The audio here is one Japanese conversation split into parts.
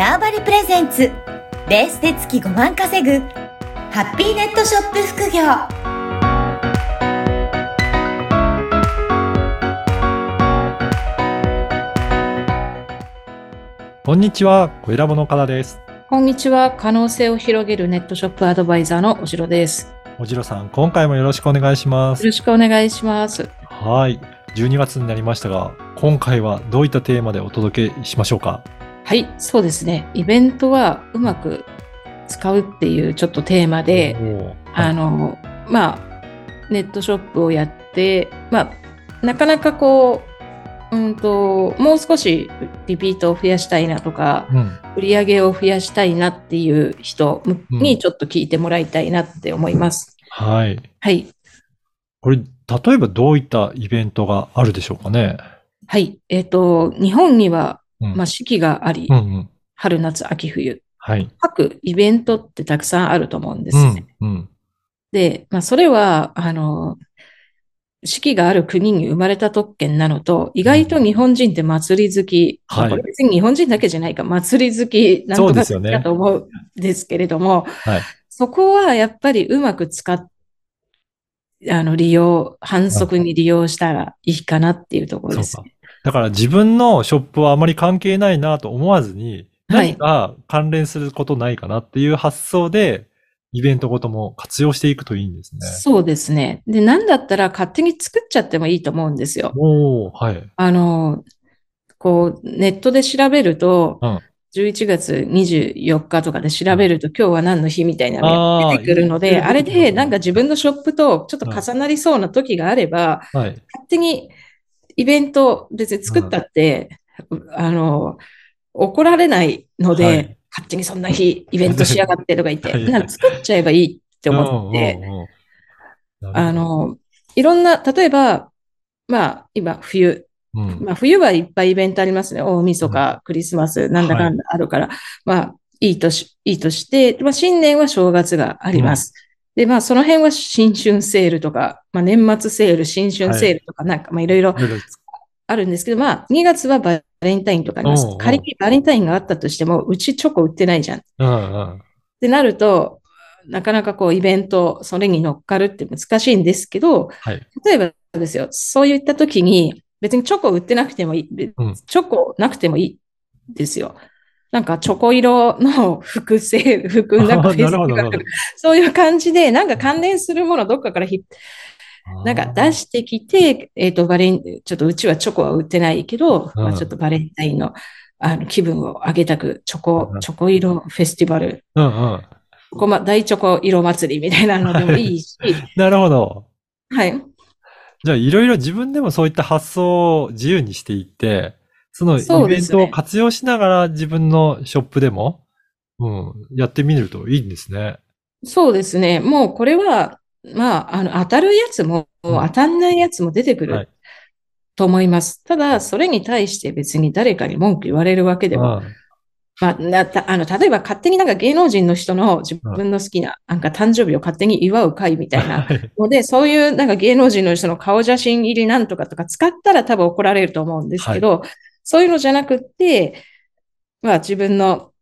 ターバリプレゼンツベースで月5万稼ぐハッピーネットショップ副業こんにちは、小ラボのからです。こんにちは。可能性を広げるネットショップアドバイザーのおじろです。おじろさん、今回もよろしくお願いします。よろしくお願いします。はい。12月になりましたが、今回はどういったテーマでお届けしましょうか？はい、そうですね。イベントはうまく使うっていうちょっとテーマで、あの、まあ、ネットショップをやって、まあ、なかなかこう、うんと、もう少しリピートを増やしたいなとか、うん。売り上げを増やしたいなっていう人にちょっと聞いてもらいたいなって思います。はい。はい。これ、例えばどういったイベントがあるでしょうかね？はい。えっ、と、日本には、うん。まあ、四季があり、うんうん。春、夏、秋、冬。はい。各イベントってたくさんあると思うんですうね。ん。うん。で、まあ、それは、あの、四季がある国に生まれた特権なのと、意外と日本人って祭り好き、はいこれ別に日本人だけじゃないか、祭り好きなんだと思うんですけれども、はい。そこはやっぱりうまく使っ、あの、利用、反則に利用したらいいかなっていうところですそうか。だから自分のショップはあまり関係ないなと思わずに、はい何か関連することないかなっていう発想で、イベントごとも活用していくといいんですね。そうですね。で、なんだったら勝手に作っちゃってもいいと思うんですよ。おー、はい。あの、こう、ネットで調べると、うん11月24日とかで調べると、今日は何の日みたいなのが出てくるので、あれでなんか自分のショップとちょっと重なりそうな時があれば、はい。勝手にイベント別に作ったって、あの、怒られないので、はい。勝手にそんな日イベントしやがってとか言って、はい。なんか作っちゃえばいいって思って、うんうんう。んあ、の、いろんな、例えば、まあ、今、冬、うん。まあ、冬はいっぱいイベントありますね。大晦日、クリスマス、なんだかんだあるから、まあ、いいとし、いいとして、まあ、新年は正月があります。で、まあ、その辺は新春セールとか、まあ、年末セール、新春セールとか、なんか、まあ、いろいろあるんですけど、まあ、2月はバレンタインとかあります。仮にバレンタインがあったとしても、うちチョコ売ってないじゃん。っ。てなると、なかなかこう、イベント、それに乗っかるって難しいんですけど、はい。例えばですよ、そういった時に、別にチョコ売ってなくてもいい、チョコなくてもいいですよ。なんかチョコ色の服セール、服なんかあーなるほどフェスティバルなるほどそういう感じで、なんか関連するものどっかからひなんか出してきて、えっ、と、バレン、ちょっとうちはチョコは売ってないけど、うんまあ、ちょっとバレンタインのあの気分を上げたく、チョコう、んチョコ色フェスティバル、うんうん。ここま、大チョコ色祭りみたいなのでもいいし、なるほど。はい。じゃあ、いろいろ自分でもそういった発想を自由にしていって、そのイベントを活用しながら自分のショップでも、うん、やってみるといいんですね。そうですね。もうこれは、まあ、あの、当たるやつも、うん。当たんないやつも出てくはい。ると思います。ただ、それに対して別に誰かに文句言われるわけでも、うん。まあ、なたあの、例えば勝手になんか芸能人の人の自分の好きな、なんか誕生日を勝手に祝う会みたいな はい。ので、そういうなんか芸能人の人の顔写真入りなんとかとか使ったら多分怒られると思うんですけど、そういうのじゃなくって、まあ自分の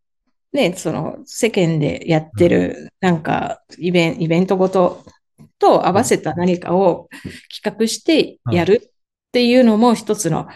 ね、その世間でやってるなんかイベンイベントごとと合わせた何かを企画してやるっていうのも一つの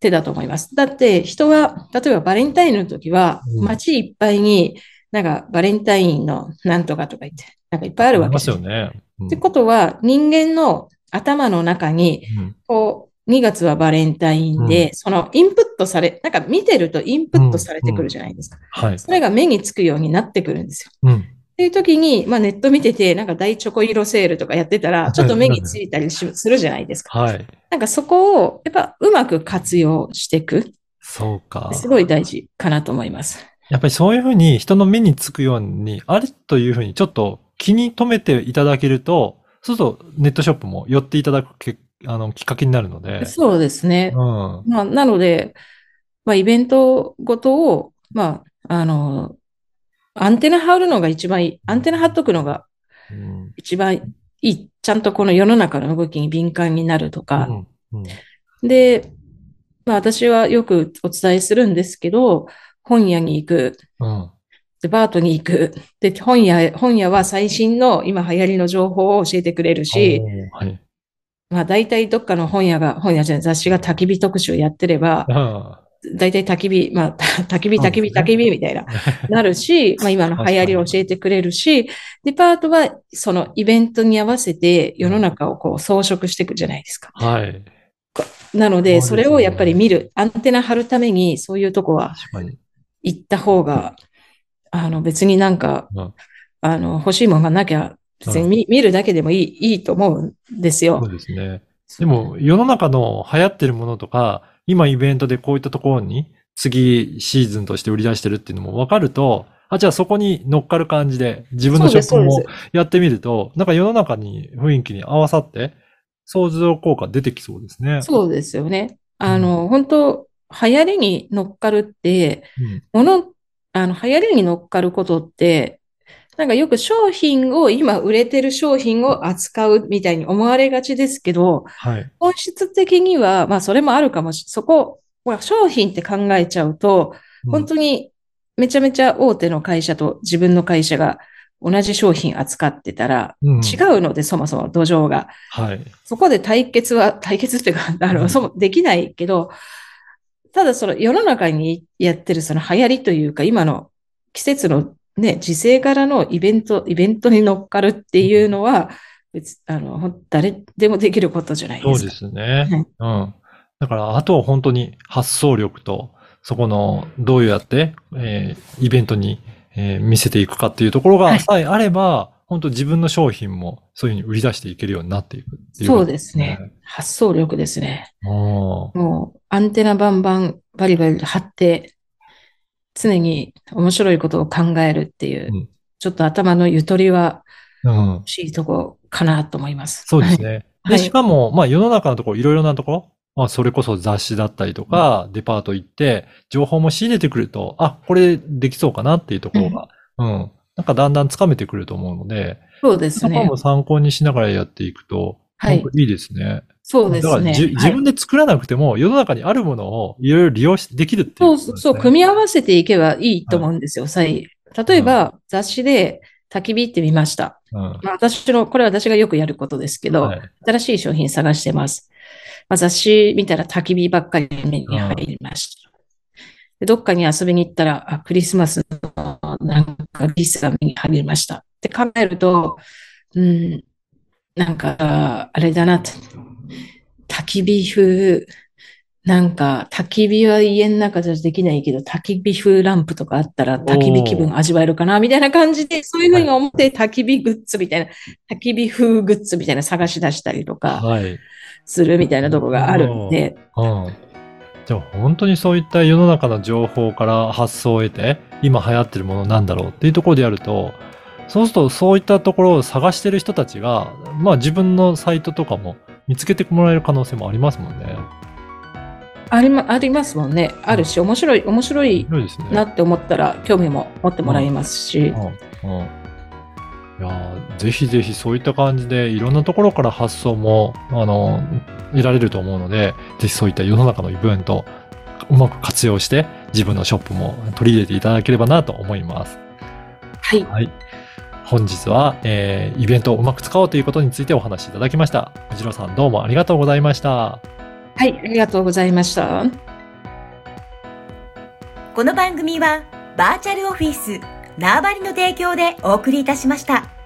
手だと思います。だって人は、例えばバレンタインの時はうん。街いっぱいになんかバレンタインのなんとかとか言って、なんかいっぱいあるわけありますよね。うん。ってことは、人間の頭の中に、うん。こう、2月はバレンタインで、うそのインプットされ、なんか見てるとインプットされてくるじゃないですか。はい。それが目につくようになってくるんですよ。うん。っていう時に、まあネット見てて、なんか大チョコ色セールとかやってたら、ちょっと目についたりしするじゃないですか。はい。なんかそこを、やっぱうまく活用していく。そうか。すごい大事かなと思います。やっぱりそういうふうに人の目につくように、あれというふうにちょっと気に留めていただけると、そうするとネットショップも寄っていただくけあのきっかけになるので。そうですね。うん。まあ、なので、まあ、イベントごとを、まあ、あの、アンテナ張るのが一番いい。アンテナ張っとくのがうん一番いい。ちゃんとこの世の中の動きに敏感になるとか。うんうんで、まあ私はよくお伝えするんですけど、本屋に行く、うん。デパートに行く。で、本屋、本屋は最新の今流行りの情報を教えてくれるし、はい。まあ大体どっかの本屋が、本屋じゃない、雑誌が焚き火特集やってれば、あ大体焚き火、まあ、焚き火、焚き火、焚き火みたいな、なるし、まあ今の流行りを教えてくれるし、デパートはそのイベントに合わせて世の中をこう装飾していくじゃないですか。ーはい。なので、それをやっぱり見る、アンテナ張るために、そういうとこは。行った方が、あの別になんか、うんあの欲しいものがなきゃ、別に見見るだけでもいい、いいと思うんですよそう。ですね。でも、世の中の流行ってるものとか、今イベントでこういったところに次シーズンとして売り出してるっていうのも分かると、あ、じゃあそこに乗っかる感じで自分のショップもやってみると、なんか世の中に雰囲気に合わさって、相乗効果出てきそうですね。そうですよね。あの、本当流行りに乗っかるって、うん。もの、あの、流行りに乗っかることって、なんかよく商品を、今売れてる商品を扱うみたいに思われがちですけど、はい。本質的には、まあそれもあるかもし、そこ、ほら商品って考えちゃうと、本当にめちゃめちゃ大手の会社と自分の会社が同じ商品扱ってたらうん違うので、そもそも土壌が。はい。そこで対決は、対決っていうか、あの、うんそも、できないけど、ただその世の中にやってるその流行りというか、今の季節のね、時勢からのイベント、イベントに乗っかるっていうのは、別、あの、誰でもできることじゃないそうですか。ですね。うん。だから、あとは本当に発想力と、そこの、どうやって、えーイベントに、えー見せていくかっていうところがはいさえあれば、本当自分の商品もそういうふうに売り出していけるようになっていくっていうそうですね。。発想力ですね。もう、アンテナバンバン、バリバリ張って、常に面白いことを考えるっていう、うんちょっと頭のゆとりはうん。欲しいとこかなと思います。そうですね。で、はいしかも、まあ世の中のところ、いろいろなところ、まあそれこそ雑誌だったりとか、デパート行って、情報も仕入れてくると、あ、これできそうかなっていうところが、うん。なんかだんだんつかめてくると思うので、そうですねそこも。参考にしながらやっていくと、はいいいですね。そうですだからね。じ自分はいで作らなくても、世の中にあるものをいろいろ利用しできるっていうそうそう、組み合わせていけばいいと思うんですよ、再例えば、雑誌で焚き火って見ました。うん。まあ、私の、これは私がよくやることですけど、はい新しい商品探してます。まあ、雑誌見たら焚き火ばっかり目に入りました。でどっかに遊びに行ったら、あ、クリスマスのなんかリスが目に入りました。って考えると、うん、なんか、あれだなって、焚き火風、なんか、焚き火は家の中じゃできないけど、焚き火風ランプとかあったら焚き火気分味わえるかな、みたいな感じで、そういうふうに思って焚き火グッズみたいな、焚き火風グッズみたいな探し出したりとかはい。するみたいなとこがあるんで、うん。じゃあ本当にそういった世の中の情報から発想を得て、今流行ってるものなんだろうっていうところでやると、そうするとそういったところを探してる人たちが、まあ自分のサイトとかも見つけてもらえる可能性もありますもんね。ありま、ありますもんね。あるし、面白い、面白い。なって思ったら、興味も持ってもらえますし、うんうんいやーぜひぜひそういった感じでいろんなところから発想も、あの、得られると思うので、ぜひそういった世の中のイベント、うまく活用して自分のショップも取り入れていただければなと思います。はい。はい。本日は、えーイベントをうまく使おうということについてお話しいただきました。藤野さんどうもありがとうございました。はい、ありがとうございました。この番組はバーチャルオフィス縄張りの提供でお送りいたしました。